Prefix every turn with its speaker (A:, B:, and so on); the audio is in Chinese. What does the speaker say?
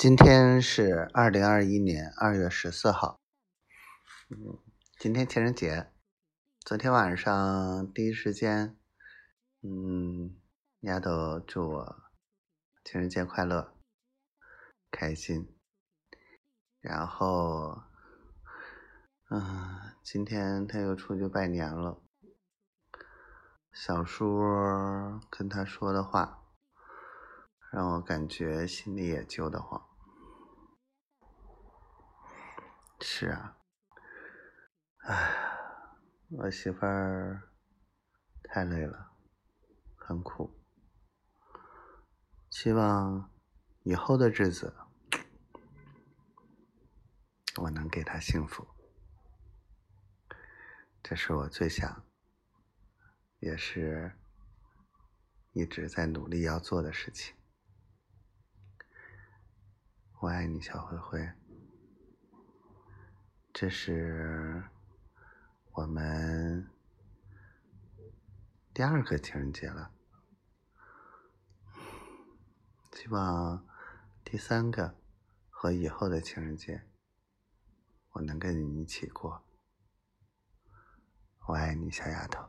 A: 今天是二零二一年二月十四号，嗯，今天情人节。昨天晚上第一时间，嗯，丫头祝我情人节快乐，开心。然后，嗯，今天他又出去拜年了。小叔跟他说的话，让我感觉心里也揪得慌。是啊，哎，我媳妇儿太累了，很苦。希望以后的日子，我能给她幸福。这是我最想，也是一直在努力要做的事情。我爱你，小灰灰。这是我们第二个情人节了，希望第三个和以后的情人节，我能跟你一起过。我爱你，小丫头，